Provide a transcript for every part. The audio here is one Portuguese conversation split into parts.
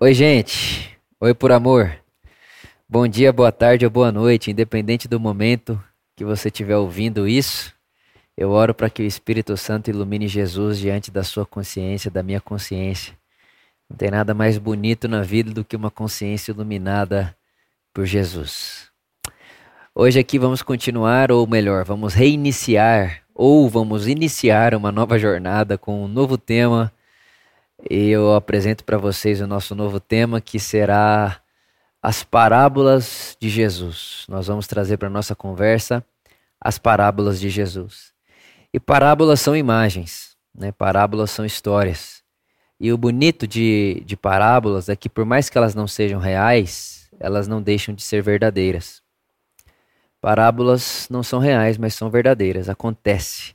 Oi, gente. Oi, por amor. Bom dia, boa tarde ou boa noite, independente do momento que você estiver ouvindo isso. Eu oro para que o Espírito Santo ilumine Jesus diante da sua consciência, da minha consciência. Não tem nada mais bonito na vida do que uma consciência iluminada por Jesus. Hoje aqui vamos continuar, ou melhor, vamos reiniciar, ou vamos iniciar uma nova jornada com um novo tema e eu apresento para vocês o nosso novo tema que será as parábolas de Jesus. Nós vamos trazer para nossa conversa as parábolas de Jesus. E parábolas são imagens, né? Parábolas são histórias. E o bonito de, de parábolas é que por mais que elas não sejam reais, elas não deixam de ser verdadeiras. Parábolas não são reais, mas são verdadeiras. Acontece.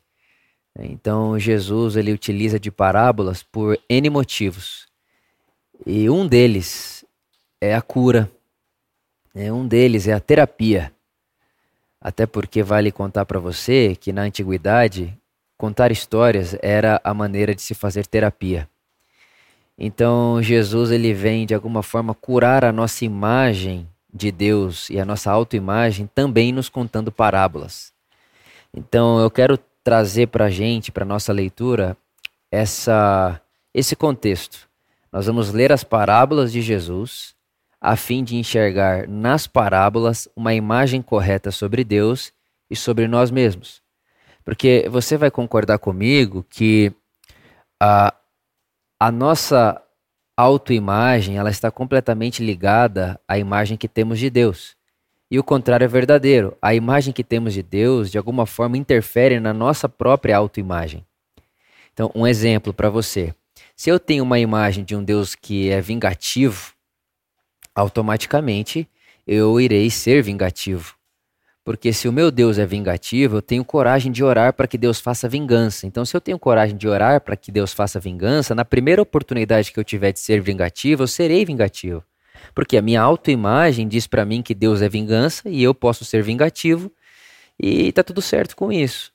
Então Jesus ele utiliza de parábolas por N motivos. E um deles é a cura. É, um deles é a terapia. Até porque vale contar para você que na antiguidade contar histórias era a maneira de se fazer terapia. Então Jesus ele vem de alguma forma curar a nossa imagem de Deus e a nossa autoimagem também nos contando parábolas. Então eu quero trazer para a gente, para nossa leitura, essa, esse contexto. Nós vamos ler as parábolas de Jesus, a fim de enxergar nas parábolas uma imagem correta sobre Deus e sobre nós mesmos. Porque você vai concordar comigo que a, a nossa autoimagem ela está completamente ligada à imagem que temos de Deus. E o contrário é verdadeiro. A imagem que temos de Deus, de alguma forma, interfere na nossa própria autoimagem. Então, um exemplo para você. Se eu tenho uma imagem de um Deus que é vingativo, automaticamente eu irei ser vingativo. Porque se o meu Deus é vingativo, eu tenho coragem de orar para que Deus faça vingança. Então, se eu tenho coragem de orar para que Deus faça vingança, na primeira oportunidade que eu tiver de ser vingativo, eu serei vingativo. Porque a minha autoimagem diz para mim que Deus é vingança e eu posso ser vingativo e tá tudo certo com isso.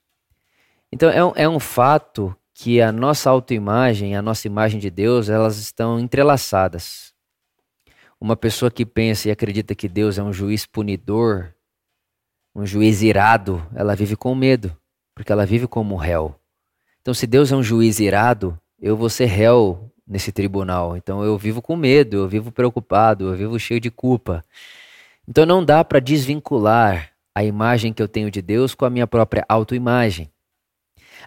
Então é um, é um fato que a nossa autoimagem, a nossa imagem de Deus, elas estão entrelaçadas. Uma pessoa que pensa e acredita que Deus é um juiz punidor, um juiz irado, ela vive com medo, porque ela vive como réu. Então, se Deus é um juiz irado, eu vou ser réu nesse tribunal. Então eu vivo com medo, eu vivo preocupado, eu vivo cheio de culpa. Então não dá para desvincular a imagem que eu tenho de Deus com a minha própria autoimagem.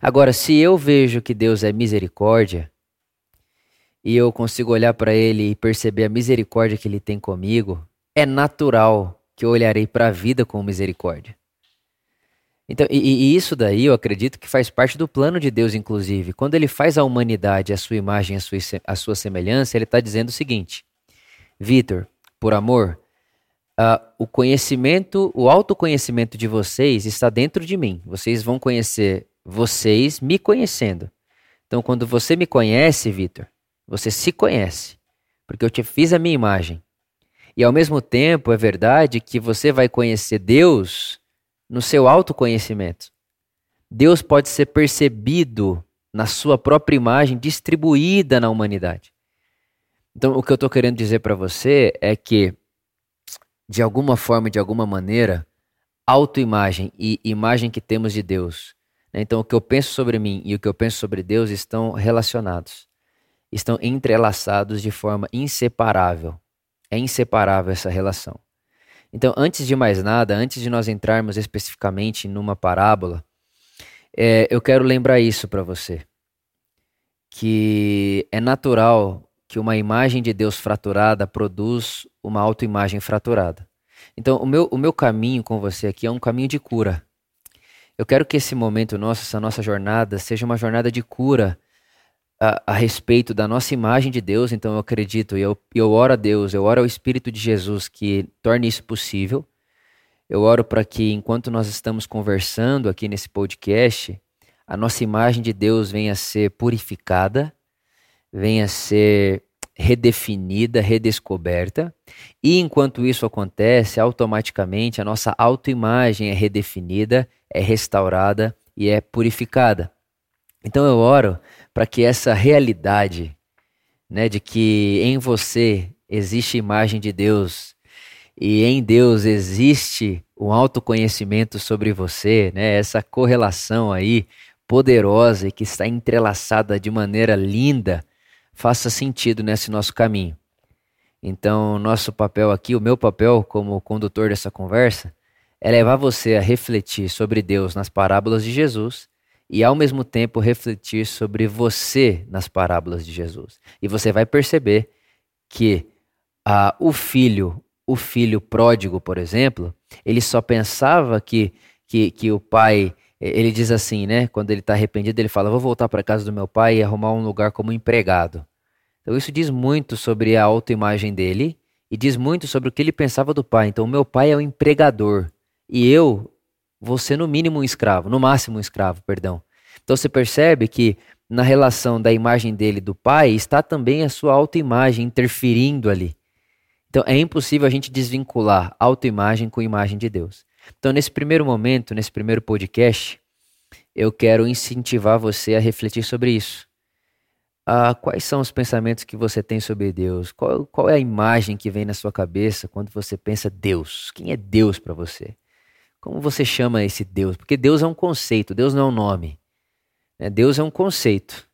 Agora, se eu vejo que Deus é misericórdia, e eu consigo olhar para Ele e perceber a misericórdia que Ele tem comigo, é natural que eu olharei para a vida com misericórdia. Então, e, e, isso daí eu acredito que faz parte do plano de Deus, inclusive. Quando ele faz a humanidade a sua imagem, a sua, a sua semelhança, ele está dizendo o seguinte: Vitor, por amor, uh, o conhecimento, o autoconhecimento de vocês está dentro de mim. Vocês vão conhecer vocês me conhecendo. Então, quando você me conhece, Vitor, você se conhece, porque eu te fiz a minha imagem. E ao mesmo tempo, é verdade que você vai conhecer Deus no seu autoconhecimento. Deus pode ser percebido na sua própria imagem distribuída na humanidade. Então, o que eu estou querendo dizer para você é que, de alguma forma, de alguma maneira, autoimagem e imagem que temos de Deus. Né? Então, o que eu penso sobre mim e o que eu penso sobre Deus estão relacionados, estão entrelaçados de forma inseparável. É inseparável essa relação. Então, antes de mais nada, antes de nós entrarmos especificamente numa parábola, é, eu quero lembrar isso para você. Que é natural que uma imagem de Deus fraturada produz uma autoimagem fraturada. Então, o meu, o meu caminho com você aqui é um caminho de cura. Eu quero que esse momento nosso, essa nossa jornada, seja uma jornada de cura a, a, respeito da nossa imagem de Deus, então eu acredito e eu, eu oro a Deus, eu oro ao Espírito de Jesus que torne isso possível. Eu oro para que enquanto nós estamos conversando aqui nesse podcast, a nossa imagem de Deus venha a ser purificada, venha a ser redefinida, redescoberta, e enquanto isso acontece, automaticamente a nossa autoimagem é redefinida, é restaurada e é purificada. Então eu oro para que essa realidade né, de que em você existe imagem de Deus e em Deus existe um autoconhecimento sobre você, né? Essa correlação aí poderosa e que está entrelaçada de maneira linda, faça sentido nesse nosso caminho. Então, nosso papel aqui, o meu papel como condutor dessa conversa, é levar você a refletir sobre Deus nas parábolas de Jesus e ao mesmo tempo refletir sobre você nas parábolas de Jesus. E você vai perceber que ah, o filho, o filho pródigo, por exemplo, ele só pensava que, que, que o pai, ele diz assim, né? Quando ele está arrependido, ele fala: Vou voltar para casa do meu pai e arrumar um lugar como empregado. Então isso diz muito sobre a autoimagem dele e diz muito sobre o que ele pensava do pai. Então, o meu pai é o empregador e eu ser no mínimo um escravo, no máximo um escravo, perdão. Então você percebe que na relação da imagem dele do pai está também a sua autoimagem interferindo ali. Então é impossível a gente desvincular autoimagem com imagem de Deus. Então nesse primeiro momento, nesse primeiro podcast, eu quero incentivar você a refletir sobre isso. Ah, quais são os pensamentos que você tem sobre Deus? Qual, qual é a imagem que vem na sua cabeça quando você pensa Deus? Quem é Deus para você? Como você chama esse Deus? Porque Deus é um conceito, Deus não é um nome. Né? Deus é um conceito.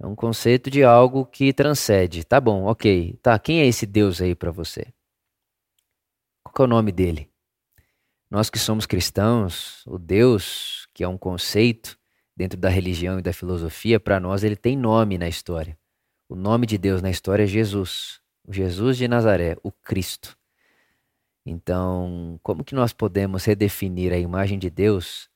É um conceito de algo que transcende. Tá bom, ok. Tá, quem é esse Deus aí para você? Qual é o nome dele? Nós que somos cristãos, o Deus, que é um conceito dentro da religião e da filosofia, para nós ele tem nome na história. O nome de Deus na história é Jesus, o Jesus de Nazaré, o Cristo. Então, como que nós podemos redefinir a imagem de Deus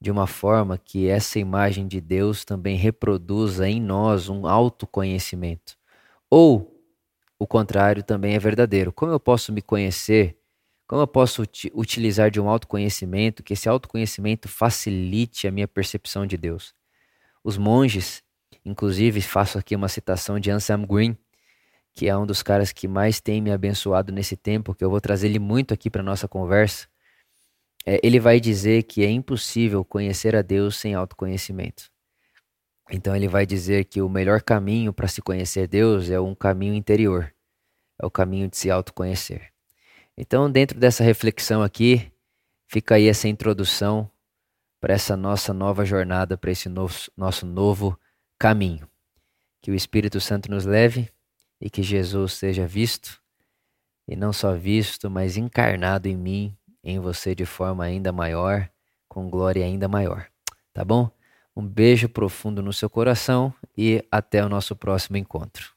de uma forma que essa imagem de Deus também reproduza em nós um autoconhecimento? Ou o contrário também é verdadeiro. Como eu posso me conhecer? Como eu posso utilizar de um autoconhecimento que esse autoconhecimento facilite a minha percepção de Deus? Os monges, inclusive, faço aqui uma citação de Anselm Green, que é um dos caras que mais tem me abençoado nesse tempo, que eu vou trazer ele muito aqui para nossa conversa. É, ele vai dizer que é impossível conhecer a Deus sem autoconhecimento. Então ele vai dizer que o melhor caminho para se conhecer Deus é um caminho interior, é o caminho de se autoconhecer. Então, dentro dessa reflexão aqui, fica aí essa introdução para essa nossa nova jornada, para esse novo, nosso novo caminho. Que o Espírito Santo nos leve e que Jesus seja visto, e não só visto, mas encarnado em mim, em você de forma ainda maior, com glória ainda maior. Tá bom? Um beijo profundo no seu coração e até o nosso próximo encontro.